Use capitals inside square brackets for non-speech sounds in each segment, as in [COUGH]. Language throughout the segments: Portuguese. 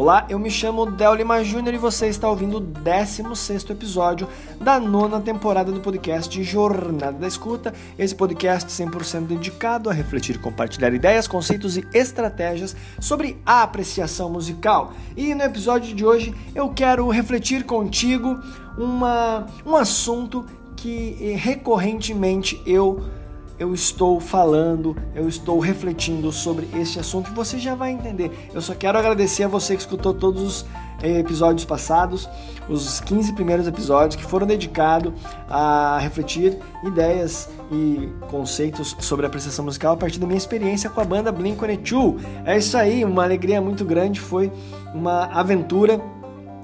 Olá, eu me chamo Del Lima Júnior e você está ouvindo o 16 episódio da nona temporada do podcast Jornada da Escuta. Esse podcast 100% dedicado a refletir e compartilhar ideias, conceitos e estratégias sobre a apreciação musical. E no episódio de hoje eu quero refletir contigo uma, um assunto que eh, recorrentemente eu eu estou falando, eu estou refletindo sobre este assunto e você já vai entender. Eu só quero agradecer a você que escutou todos os eh, episódios passados, os 15 primeiros episódios que foram dedicados a refletir ideias e conceitos sobre a apreciação musical a partir da minha experiência com a banda Blink-182. É isso aí, uma alegria muito grande, foi uma aventura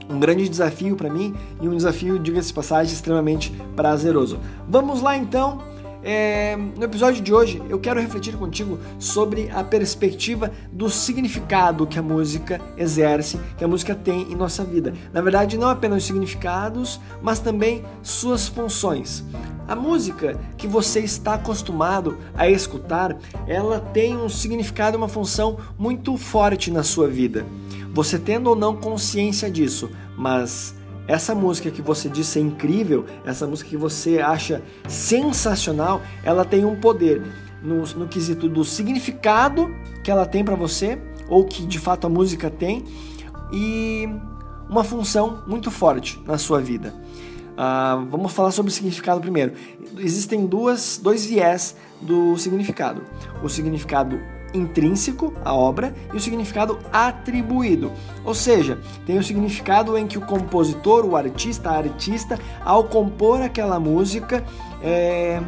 um grande desafio para mim e um desafio, diga-se passagem, extremamente prazeroso. Vamos lá então é, no episódio de hoje eu quero refletir contigo sobre a perspectiva do significado que a música exerce, que a música tem em nossa vida. Na verdade, não apenas os significados, mas também suas funções. A música que você está acostumado a escutar, ela tem um significado, uma função muito forte na sua vida. Você tendo ou não consciência disso, mas essa música que você diz ser incrível, essa música que você acha sensacional, ela tem um poder no, no quesito do significado que ela tem para você, ou que de fato a música tem, e uma função muito forte na sua vida. Uh, vamos falar sobre o significado primeiro. Existem duas, dois viés do significado: o significado intrínseco à obra e o significado atribuído. Ou seja, tem o significado em que o compositor, o artista, a artista, ao compor aquela música, é,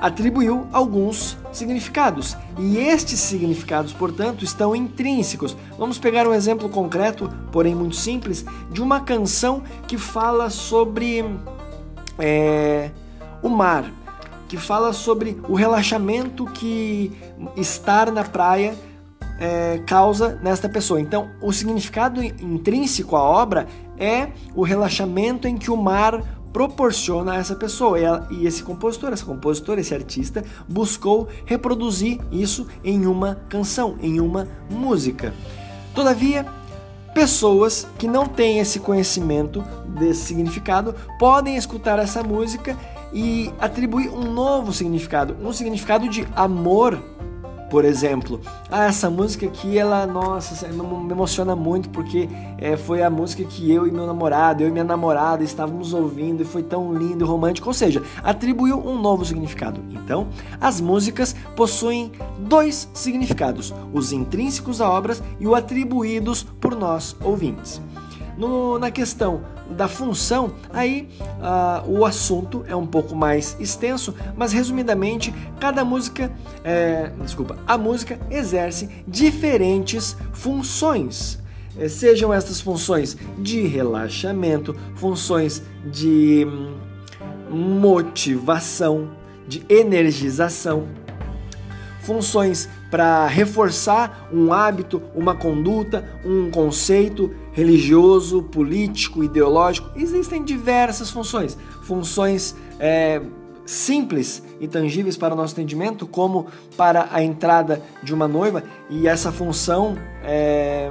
atribuiu alguns significados. E estes significados, portanto, estão intrínsecos. Vamos pegar um exemplo concreto, porém muito simples, de uma canção que fala sobre é, o mar que fala sobre o relaxamento que estar na praia é, causa nesta pessoa. Então, o significado intrínseco à obra é o relaxamento em que o mar proporciona a essa pessoa. E, ela, e esse compositor, essa compositora, esse artista buscou reproduzir isso em uma canção, em uma música. Todavia, pessoas que não têm esse conhecimento desse significado podem escutar essa música e atribuir um novo significado, um significado de amor, por exemplo. Ah, essa música aqui, ela, nossa, me emociona muito porque é, foi a música que eu e meu namorado, eu e minha namorada estávamos ouvindo e foi tão lindo e romântico. Ou seja, atribuiu um novo significado. Então, as músicas possuem dois significados: os intrínsecos a obras e os atribuídos por nós ouvintes. No, na questão da função, aí uh, o assunto é um pouco mais extenso, mas resumidamente, cada música, é, desculpa, a música exerce diferentes funções. É, sejam estas funções de relaxamento, funções de hum, motivação, de energização, funções para reforçar um hábito, uma conduta, um conceito religioso, político, ideológico. Existem diversas funções. Funções é, simples e tangíveis para o nosso entendimento, como para a entrada de uma noiva, e essa função é,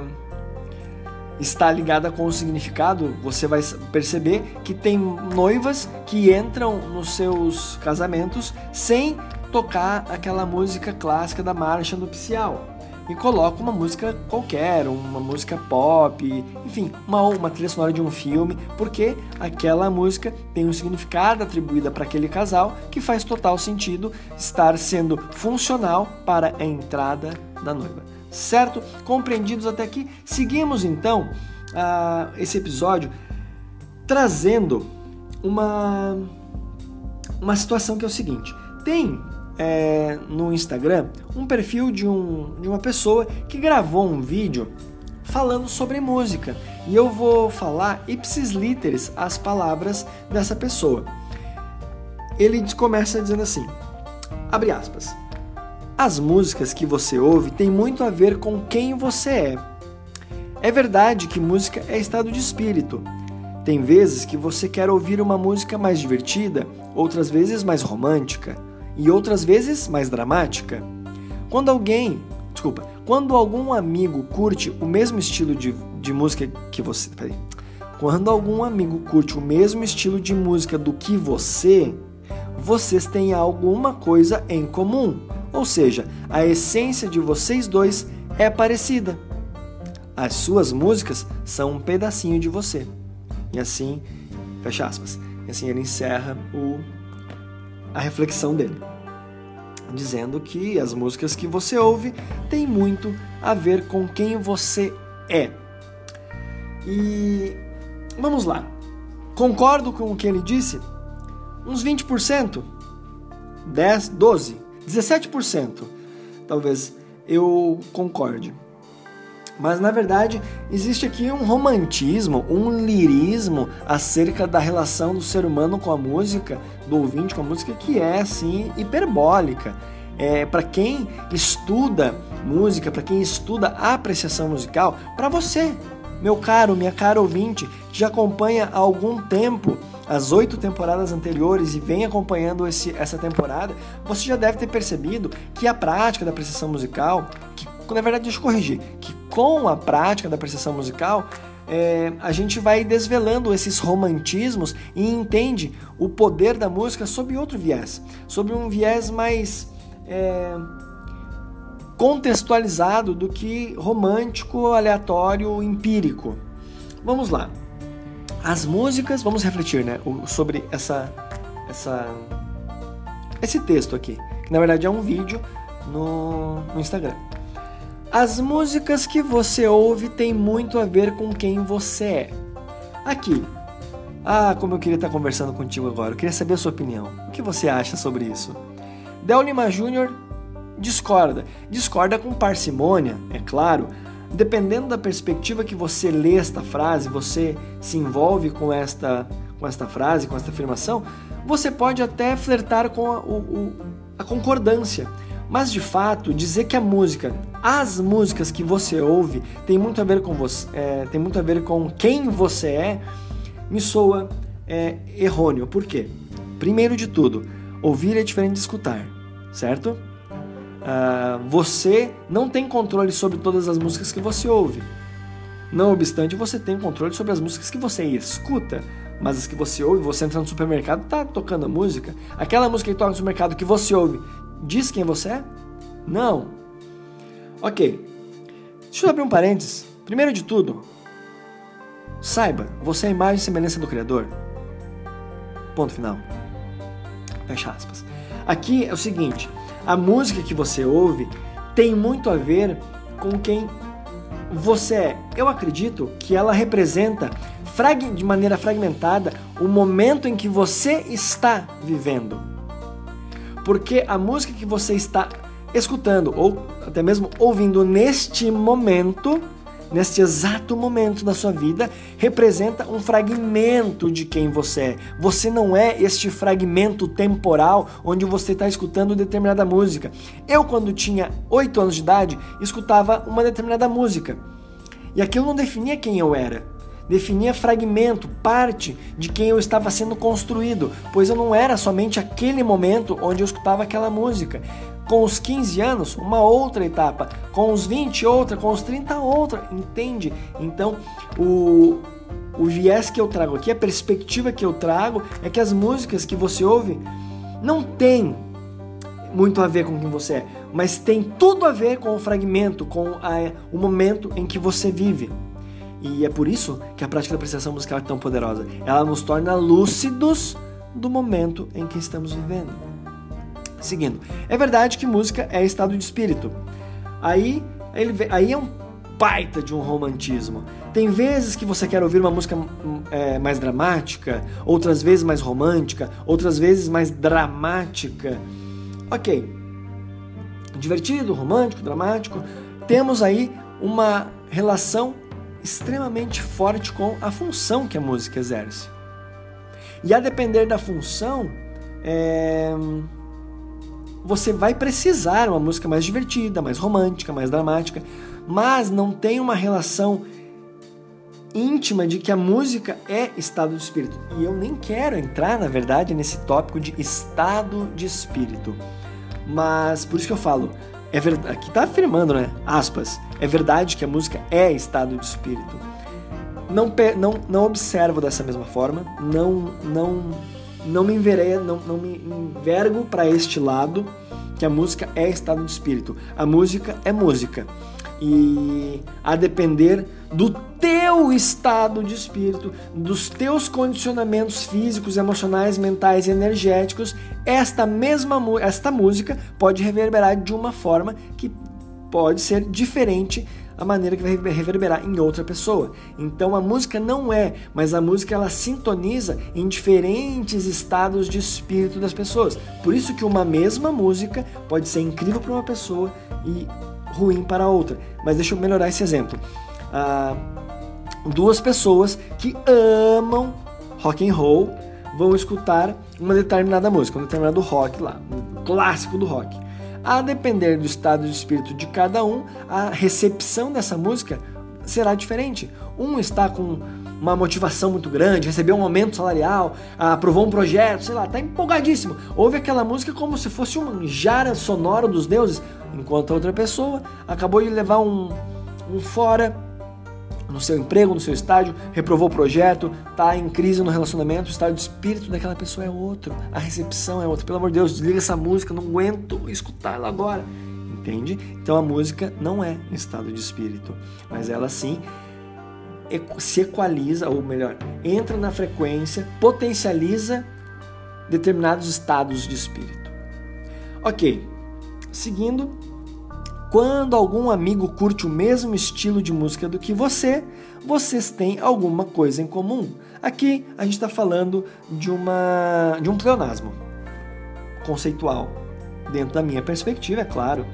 está ligada com o significado. Você vai perceber que tem noivas que entram nos seus casamentos sem tocar aquela música clássica da marcha nupcial e coloca uma música qualquer, uma música pop, enfim, uma, uma trilha sonora de um filme, porque aquela música tem um significado atribuído para aquele casal que faz total sentido estar sendo funcional para a entrada da noiva. Certo? Compreendidos até aqui? Seguimos então uh, esse episódio trazendo uma, uma situação que é o seguinte: tem é, no Instagram um perfil de, um, de uma pessoa que gravou um vídeo falando sobre música e eu vou falar ipsis literis as palavras dessa pessoa. Ele começa dizendo assim: abre aspas. As músicas que você ouve têm muito a ver com quem você é. É verdade que música é estado de espírito. Tem vezes que você quer ouvir uma música mais divertida, outras vezes mais romântica e outras vezes mais dramática. Quando alguém, desculpa, quando algum amigo curte o mesmo estilo de, de música que você. Peraí. Quando algum amigo curte o mesmo estilo de música do que você, vocês têm alguma coisa em comum. Ou seja, a essência de vocês dois é parecida. As suas músicas são um pedacinho de você. E assim, fecha aspas. E assim ele encerra o, a reflexão dele, dizendo que as músicas que você ouve têm muito a ver com quem você é. E vamos lá. Concordo com o que ele disse? Uns 20%, 10, 12, 17%. Talvez eu concorde. Mas na verdade existe aqui um romantismo, um lirismo acerca da relação do ser humano com a música, do ouvinte com a música, que é assim hiperbólica. É, para quem estuda música, para quem estuda apreciação musical, para você, meu caro, minha cara ouvinte, que já acompanha há algum tempo as oito temporadas anteriores e vem acompanhando esse, essa temporada, você já deve ter percebido que a prática da apreciação musical, que na verdade deixa eu corrigir, que com a prática da apreciação musical, é, a gente vai desvelando esses romantismos e entende o poder da música sob outro viés, sob um viés mais é, contextualizado do que romântico, aleatório, empírico. Vamos lá. As músicas, vamos refletir, né, sobre essa, essa, esse texto aqui, que na verdade é um vídeo no, no Instagram. As músicas que você ouve têm muito a ver com quem você é. Aqui. Ah, como eu queria estar conversando contigo agora. Eu queria saber a sua opinião. O que você acha sobre isso? Del Lima Jr. discorda. Discorda com parcimônia, é claro. Dependendo da perspectiva que você lê esta frase, você se envolve com esta, com esta frase, com esta afirmação, você pode até flertar com a, o, a concordância. Mas de fato, dizer que a música, as músicas que você ouve, tem muito a ver com você, é, tem muito a ver com quem você é, me soa é, errôneo. Por quê? Primeiro de tudo, ouvir é diferente de escutar, certo? Uh, você não tem controle sobre todas as músicas que você ouve. Não obstante, você tem controle sobre as músicas que você escuta. Mas as que você ouve, você entra no supermercado, tá tocando a música. Aquela música que toca no supermercado que você ouve, diz quem você é? Não. Ok. Deixa eu abrir um parênteses. Primeiro de tudo, saiba, você é a imagem e semelhança do Criador. Ponto final. Fecha aspas. Aqui é o seguinte: a música que você ouve tem muito a ver com quem você é. Eu acredito que ela representa de maneira fragmentada o momento em que você está vivendo. Porque a música que você está escutando ou até mesmo ouvindo neste momento, neste exato momento da sua vida, representa um fragmento de quem você é. Você não é este fragmento temporal onde você está escutando determinada música. Eu, quando tinha 8 anos de idade, escutava uma determinada música. E aquilo não definia quem eu era definia fragmento, parte de quem eu estava sendo construído, pois eu não era somente aquele momento onde eu escutava aquela música. Com os 15 anos, uma outra etapa, com os 20, outra, com os 30, outra, entende? Então, o, o viés que eu trago aqui, a perspectiva que eu trago é que as músicas que você ouve não tem muito a ver com quem você é, mas tem tudo a ver com o fragmento, com a, o momento em que você vive. E é por isso que a prática da apreciação musical é tão poderosa. Ela nos torna lúcidos do momento em que estamos vivendo. Seguindo, é verdade que música é estado de espírito. Aí, ele, aí é um baita de um romantismo. Tem vezes que você quer ouvir uma música é, mais dramática, outras vezes mais romântica, outras vezes mais dramática. Ok. Divertido, romântico, dramático. Temos aí uma relação extremamente forte com a função que a música exerce. E a depender da função, é... você vai precisar uma música mais divertida, mais romântica, mais dramática, mas não tem uma relação íntima de que a música é estado de espírito. E eu nem quero entrar, na verdade, nesse tópico de estado de espírito. Mas por isso que eu falo, é verdade, aqui está afirmando, né? Aspas. É verdade que a música é estado de espírito. não, não, não observo dessa mesma forma, não, não, não me enverei, não, não me envergo para este lado que a música é estado de espírito. A música é música. E a depender do teu estado de espírito, dos teus condicionamentos físicos, emocionais, mentais e energéticos, esta mesma esta música pode reverberar de uma forma que pode ser diferente a maneira que vai reverberar em outra pessoa. Então a música não é, mas a música ela sintoniza em diferentes estados de espírito das pessoas. Por isso que uma mesma música pode ser incrível para uma pessoa e ruim para outra. Mas deixa eu melhorar esse exemplo. Ah, duas pessoas que amam rock and roll vão escutar uma determinada música, um determinado rock lá, um clássico do rock. A depender do estado de espírito de cada um, a recepção dessa música será diferente. Um está com uma motivação muito grande, recebeu um aumento salarial, aprovou um projeto, sei lá, está empolgadíssimo. Ouve aquela música como se fosse um jara sonoro dos deuses, enquanto a outra pessoa acabou de levar um, um fora no seu emprego, no seu estágio, reprovou o projeto, está em crise no relacionamento, o estado de espírito daquela pessoa é outro, a recepção é outra. Pelo amor de Deus, desliga essa música, não aguento escutar ela agora. Entende? Então a música não é estado de espírito, mas ela sim se equaliza, ou melhor, entra na frequência, potencializa determinados estados de espírito. Ok, seguindo, quando algum amigo curte o mesmo estilo de música do que você, vocês têm alguma coisa em comum. Aqui a gente está falando de, uma, de um pleonasmo conceitual. Dentro da minha perspectiva, é claro.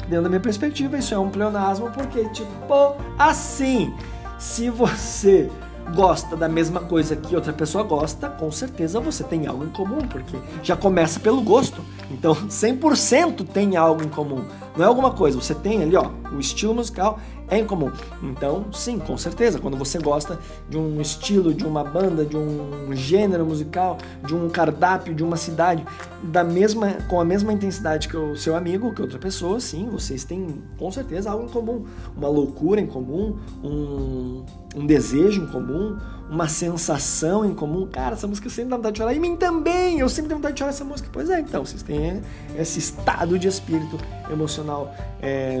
Dentro da minha perspectiva, isso é um pleonasmo porque, tipo, assim, se você gosta da mesma coisa que outra pessoa gosta, com certeza você tem algo em comum, porque já começa pelo gosto. Então, 100% tem algo em comum. Não é alguma coisa, você tem ali, ó, o estilo musical é em comum. Então, sim, com certeza, quando você gosta de um estilo, de uma banda, de um gênero musical, de um cardápio, de uma cidade, da mesma com a mesma intensidade que o seu amigo, que outra pessoa, sim, vocês têm com certeza algo em comum, uma loucura em comum, um, um desejo em comum, uma sensação em comum. Cara, essa música sempre dá vontade de chorar. E mim também, eu sempre tenho vontade de chorar essa música. Pois é, então, vocês têm esse estado de espírito emocional. É,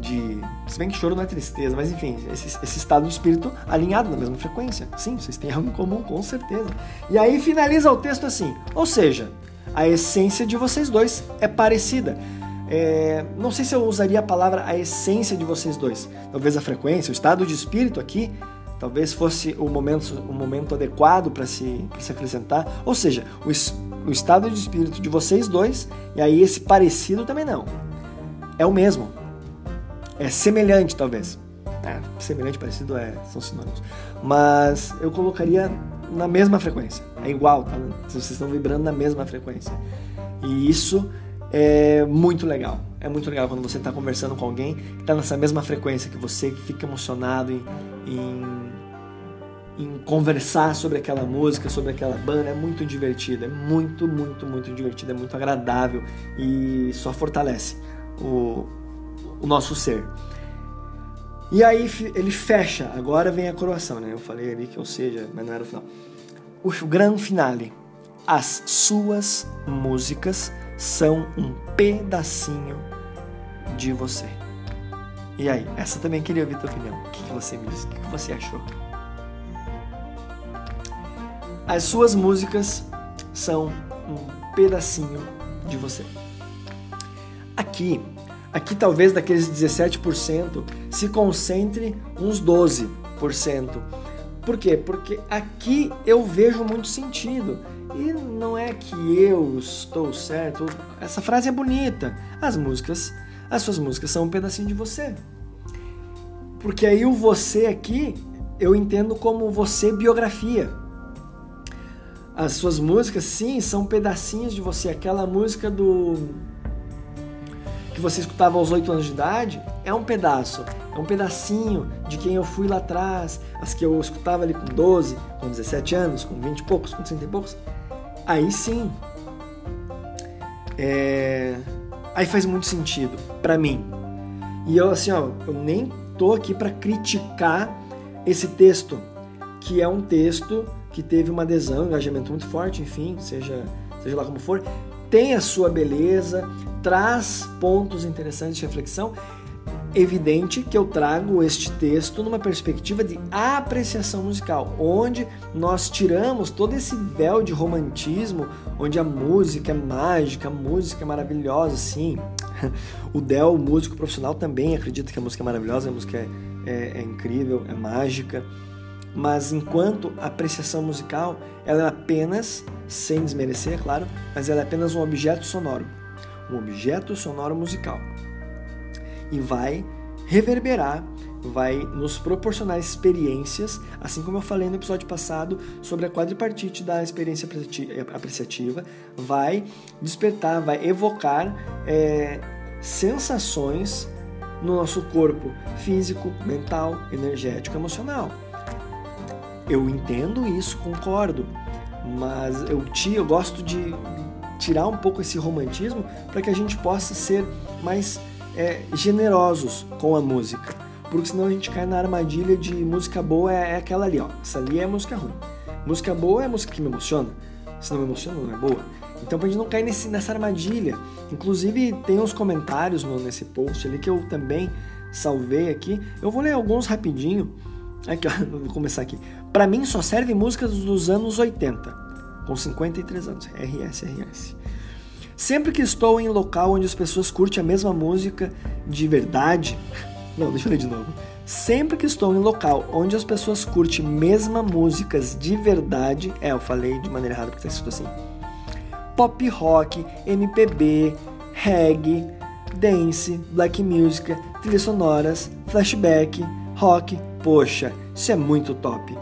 de. Se bem que choro não é tristeza, mas enfim, esse, esse, estado de espírito alinhado na mesma frequência. Sim, vocês têm algo em comum, com certeza. E aí finaliza o texto assim: ou seja, a essência de vocês dois é parecida. É, não sei se eu usaria a palavra a essência de vocês dois. Talvez a frequência, o estado de espírito aqui talvez fosse o momento, o momento adequado para se, se acrescentar. Ou seja, o, o estado de espírito de vocês dois, e aí esse parecido também não. É o mesmo. É semelhante, talvez. É, semelhante, parecido é, são sinônimos. Mas eu colocaria na mesma frequência. É igual, tá? Vocês estão vibrando na mesma frequência. E isso é muito legal. É muito legal quando você está conversando com alguém que está nessa mesma frequência que você, que fica emocionado em, em, em, conversar sobre aquela música, sobre aquela banda. É muito divertido, é muito, muito, muito divertido, é muito agradável e só fortalece o, o nosso ser. E aí ele fecha, agora vem a coroação, né? Eu falei ali que ou seja, mas não era o final. O grande finale. As suas músicas são um pedacinho de você. E aí, essa também queria ouvir tua opinião. O que, que você me disse? O que, que você achou? As suas músicas são um pedacinho de você. Aqui, aqui talvez daqueles 17% se concentre uns 12%. Por quê? Porque aqui eu vejo muito sentido. E não é que eu estou certo. Essa frase é bonita. As músicas, as suas músicas são um pedacinho de você. Porque aí o você aqui eu entendo como você biografia. As suas músicas, sim, são pedacinhos de você. Aquela música do que você escutava aos 8 anos de idade é um pedaço, é um pedacinho de quem eu fui lá atrás, as que eu escutava ali com 12, com 17 anos, com 20 e poucos, com 30 e poucos aí sim. É... Aí faz muito sentido para mim. E eu assim, ó, eu nem tô aqui para criticar esse texto, que é um texto que teve uma adesão, um engajamento muito forte, enfim, seja, seja lá como for, tem a sua beleza, traz pontos interessantes de reflexão. Evidente que eu trago este texto numa perspectiva de apreciação musical, onde nós tiramos todo esse véu de romantismo, onde a música é mágica, a música é maravilhosa, sim. [LAUGHS] O Del, músico profissional, também acredita que a música é maravilhosa, a música é, é, é incrível, é mágica mas enquanto apreciação musical, ela é apenas, sem desmerecer, é claro, mas ela é apenas um objeto sonoro, um objeto sonoro musical. E vai reverberar, vai nos proporcionar experiências, assim como eu falei no episódio passado sobre a quadripartite da experiência apreciativa, vai despertar, vai evocar é, sensações no nosso corpo físico, mental, energético, emocional. Eu entendo isso, concordo, mas eu, te, eu gosto de tirar um pouco esse romantismo para que a gente possa ser mais é, generosos com a música. Porque senão a gente cai na armadilha de música boa é, é aquela ali, ó. Essa ali é música ruim. Música boa é música que me emociona. Se não me emociona, não é boa. Então, pra gente não cair nesse, nessa armadilha. Inclusive, tem uns comentários nesse post ali que eu também salvei aqui. Eu vou ler alguns rapidinho. Aqui, ó, [LAUGHS] vou começar aqui. Para mim só serve músicas dos anos 80, com 53 anos. RS, RS. Sempre que estou em local onde as pessoas curtem a mesma música de verdade. [LAUGHS] Não, deixa eu ler de novo. Sempre que estou em local onde as pessoas curtem mesma músicas de verdade. É, eu falei de maneira errada porque está escrito assim. Pop rock, MPB, reggae, dance, black music, trilhas sonoras, flashback, rock, Poxa, isso é muito top.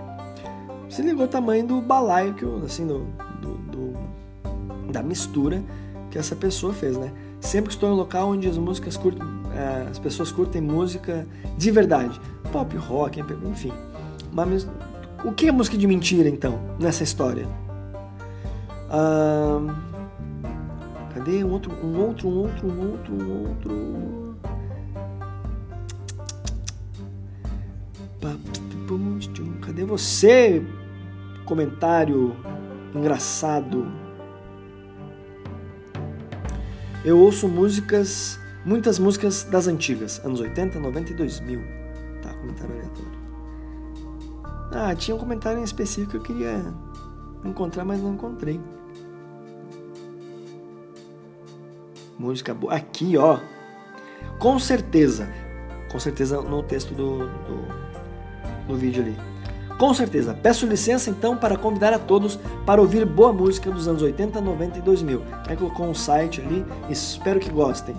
Se ligou o tamanho do balaio que eu, assim, do, do, do, da mistura que essa pessoa fez, né? Sempre que estou em um local onde as músicas curtem, é, as pessoas curtem música de verdade, pop, rock, enfim. Mas o que é música de mentira então nessa história? Ah, cadê um outro, um outro, um outro, um outro, um outro? Você? Comentário engraçado. Eu ouço músicas, muitas músicas das antigas, anos 80, 90 e 2000. Tá, comentário aleatório. Ah, tinha um comentário em específico que eu queria encontrar, mas não encontrei. Música boa. Aqui, ó. Com certeza. Com certeza no texto do, do no vídeo ali. Com certeza, peço licença então para convidar a todos para ouvir boa música dos anos 80, 90 e 2000. Aí colocou um site ali, espero que gostem.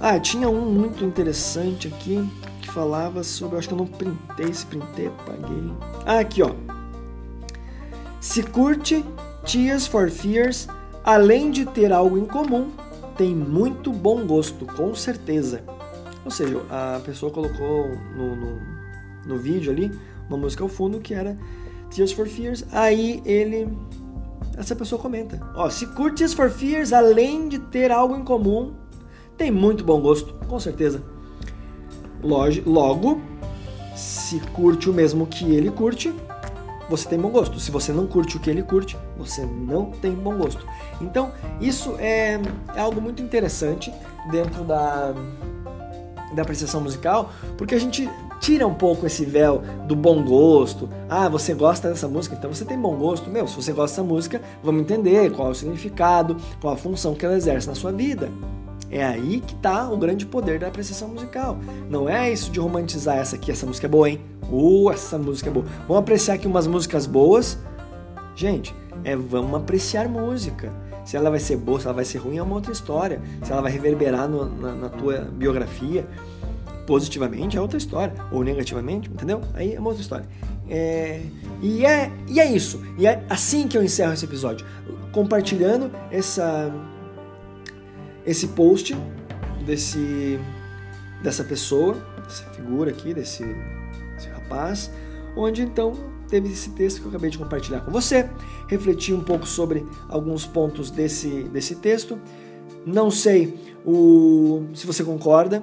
Ah, tinha um muito interessante aqui que falava sobre, acho que eu não printei, se printei, apaguei. Ah, aqui ó. Se curte Tears for Fears, além de ter algo em comum, tem muito bom gosto, com certeza. Ou seja, a pessoa colocou no, no no vídeo ali, uma música ao fundo que era Tears for Fears. Aí ele. Essa pessoa comenta: Ó, se curte Tears for Fears, além de ter algo em comum, tem muito bom gosto, com certeza. Logo, se curte o mesmo que ele curte, você tem bom gosto. Se você não curte o que ele curte, você não tem bom gosto. Então, isso é, é algo muito interessante dentro da, da apreciação musical, porque a gente tira um pouco esse véu do bom gosto. Ah, você gosta dessa música, então você tem bom gosto. Meu, se você gosta dessa música, vamos entender qual é o significado, qual a função que ela exerce na sua vida. É aí que está o grande poder da apreciação musical. Não é isso de romantizar essa aqui, essa música é boa, hein? Uh, essa música é boa. Vamos apreciar aqui umas músicas boas. Gente, é vamos apreciar música. Se ela vai ser boa, se ela vai ser ruim, é uma outra história. Se ela vai reverberar no, na, na tua biografia, positivamente é outra história, ou negativamente, entendeu? Aí é outra história. É, e, é, e é isso. E é assim que eu encerro esse episódio. Compartilhando essa, esse post desse, dessa pessoa, dessa figura aqui, desse, desse rapaz, onde então teve esse texto que eu acabei de compartilhar com você. Refleti um pouco sobre alguns pontos desse, desse texto. Não sei o, se você concorda,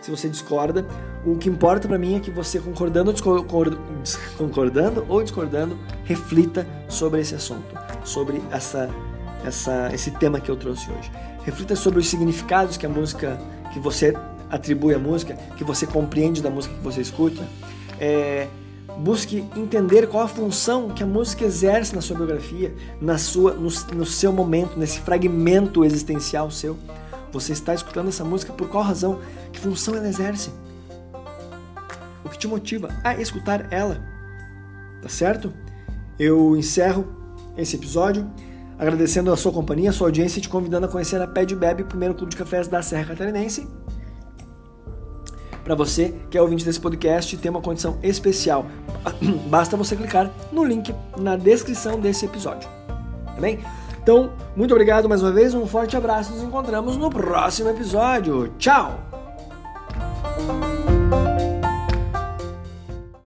se você discorda. O que importa para mim é que você, concordando ou, concordando ou discordando, reflita sobre esse assunto, sobre essa, essa, esse tema que eu trouxe hoje. Reflita sobre os significados que a música, que você atribui à música, que você compreende da música que você escuta. É, busque entender qual a função que a música exerce na sua biografia, na sua, no, no seu momento, nesse fragmento existencial seu. Você está escutando essa música por qual razão? Que função ela exerce? O que te motiva a escutar ela? Tá certo? Eu encerro esse episódio agradecendo a sua companhia, a sua audiência e te convidando a conhecer a Pé de Bebe, o primeiro clube de cafés da Serra Catarinense. Para você que é ouvinte desse podcast, tem uma condição especial. [COUGHS] Basta você clicar no link na descrição desse episódio. Tá bem? Então, muito obrigado mais uma vez, um forte abraço, nos encontramos no próximo episódio. Tchau!